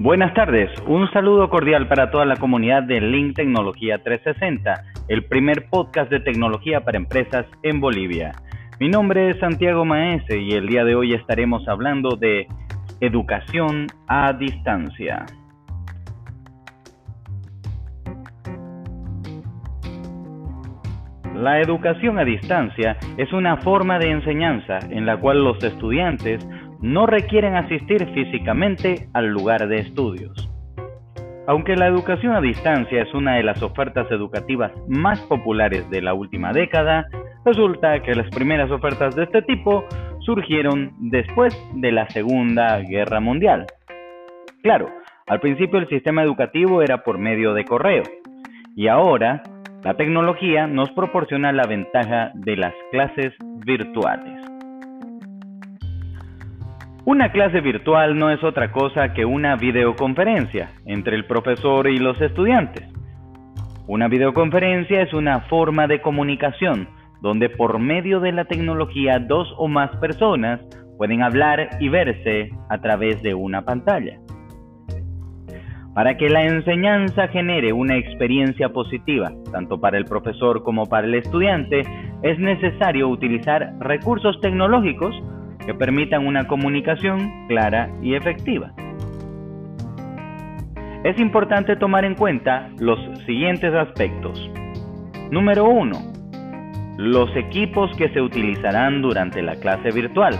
Buenas tardes, un saludo cordial para toda la comunidad de Link Tecnología 360, el primer podcast de tecnología para empresas en Bolivia. Mi nombre es Santiago Maese y el día de hoy estaremos hablando de educación a distancia. La educación a distancia es una forma de enseñanza en la cual los estudiantes no requieren asistir físicamente al lugar de estudios. Aunque la educación a distancia es una de las ofertas educativas más populares de la última década, resulta que las primeras ofertas de este tipo surgieron después de la Segunda Guerra Mundial. Claro, al principio el sistema educativo era por medio de correo y ahora la tecnología nos proporciona la ventaja de las clases virtuales. Una clase virtual no es otra cosa que una videoconferencia entre el profesor y los estudiantes. Una videoconferencia es una forma de comunicación donde por medio de la tecnología dos o más personas pueden hablar y verse a través de una pantalla. Para que la enseñanza genere una experiencia positiva, tanto para el profesor como para el estudiante, es necesario utilizar recursos tecnológicos que permitan una comunicación clara y efectiva. Es importante tomar en cuenta los siguientes aspectos. Número 1. Los equipos que se utilizarán durante la clase virtual.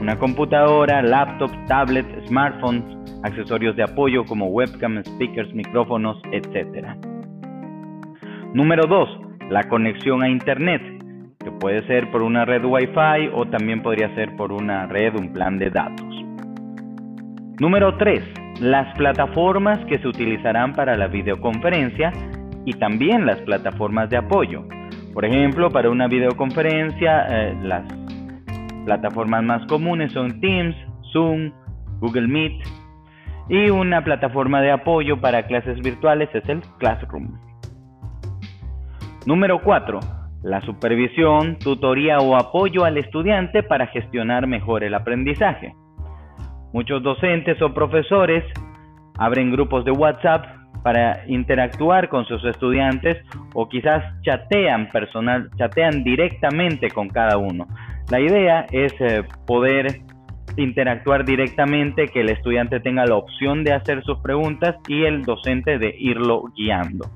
Una computadora, laptop, tablet, smartphones, accesorios de apoyo como webcam, speakers, micrófonos, etc. Número 2. La conexión a Internet, que puede ser por una red Wi-Fi o también podría ser por una red, un plan de datos. Número 3. Las plataformas que se utilizarán para la videoconferencia y también las plataformas de apoyo. Por ejemplo, para una videoconferencia, eh, las plataformas más comunes son Teams, Zoom, Google Meet y una plataforma de apoyo para clases virtuales es el Classroom. Número 4 la supervisión, tutoría o apoyo al estudiante para gestionar mejor el aprendizaje. Muchos docentes o profesores abren grupos de WhatsApp para interactuar con sus estudiantes o quizás chatean personal, chatean directamente con cada uno. La idea es eh, poder interactuar directamente, que el estudiante tenga la opción de hacer sus preguntas y el docente de irlo guiando.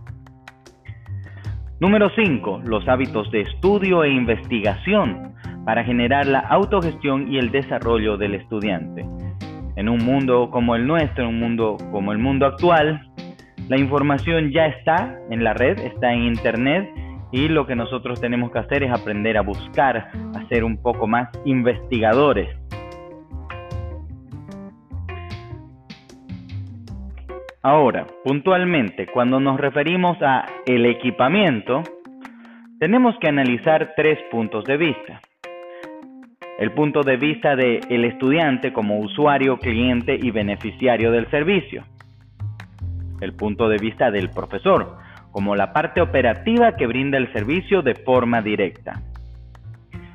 Número 5. Los hábitos de estudio e investigación para generar la autogestión y el desarrollo del estudiante. En un mundo como el nuestro, en un mundo como el mundo actual, la información ya está en la red, está en Internet y lo que nosotros tenemos que hacer es aprender a buscar, a ser un poco más investigadores Ahora, puntualmente, cuando nos referimos a el equipamiento, tenemos que analizar tres puntos de vista. El punto de vista del estudiante como usuario, cliente y beneficiario del servicio. El punto de vista del profesor como la parte operativa que brinda el servicio de forma directa.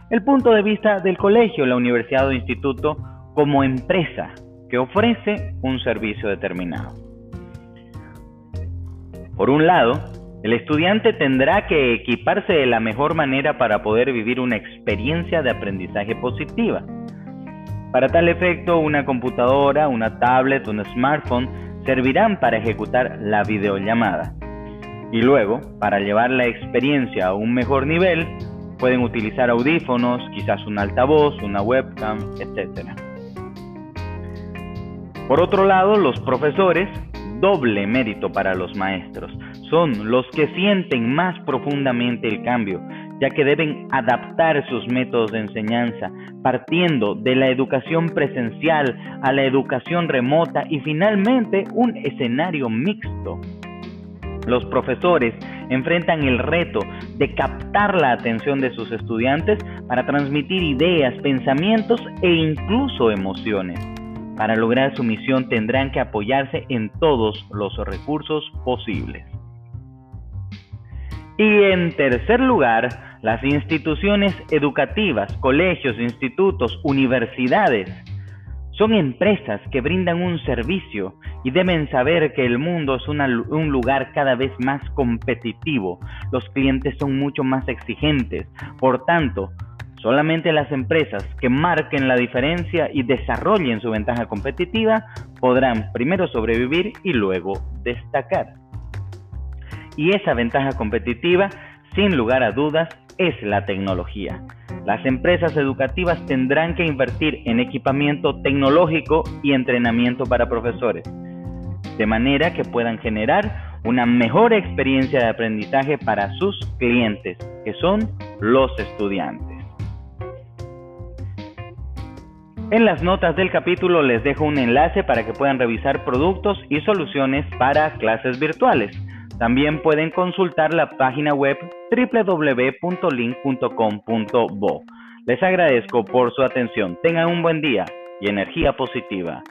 El punto de vista del colegio, la universidad o instituto como empresa que ofrece un servicio determinado. Por un lado, el estudiante tendrá que equiparse de la mejor manera para poder vivir una experiencia de aprendizaje positiva. Para tal efecto, una computadora, una tablet, un smartphone servirán para ejecutar la videollamada. Y luego, para llevar la experiencia a un mejor nivel, pueden utilizar audífonos, quizás un altavoz, una webcam, etc. Por otro lado, los profesores doble mérito para los maestros. Son los que sienten más profundamente el cambio, ya que deben adaptar sus métodos de enseñanza, partiendo de la educación presencial a la educación remota y finalmente un escenario mixto. Los profesores enfrentan el reto de captar la atención de sus estudiantes para transmitir ideas, pensamientos e incluso emociones. Para lograr su misión tendrán que apoyarse en todos los recursos posibles. Y en tercer lugar, las instituciones educativas, colegios, institutos, universidades, Son empresas que brindan un servicio y deben saber que el mundo es un lugar cada vez más competitivo. Los clientes son mucho más exigentes. Por tanto, solamente las empresas que marquen la diferencia y desarrollen su ventaja competitiva podrán primero sobrevivir y luego destacar. Y esa ventaja competitiva, sin lugar a dudas, es la tecnología. Las empresas educativas tendrán que invertir en equipamiento tecnológico y entrenamiento para profesores, de manera que puedan generar una mejor experiencia de aprendizaje para sus clientes, que son los estudiantes. En las notas del capítulo les dejo un enlace para que puedan revisar productos y soluciones para clases virtuales. También pueden consultar la página web www.link.com.bo. Les agradezco por su atención. Tengan un buen día y energía positiva.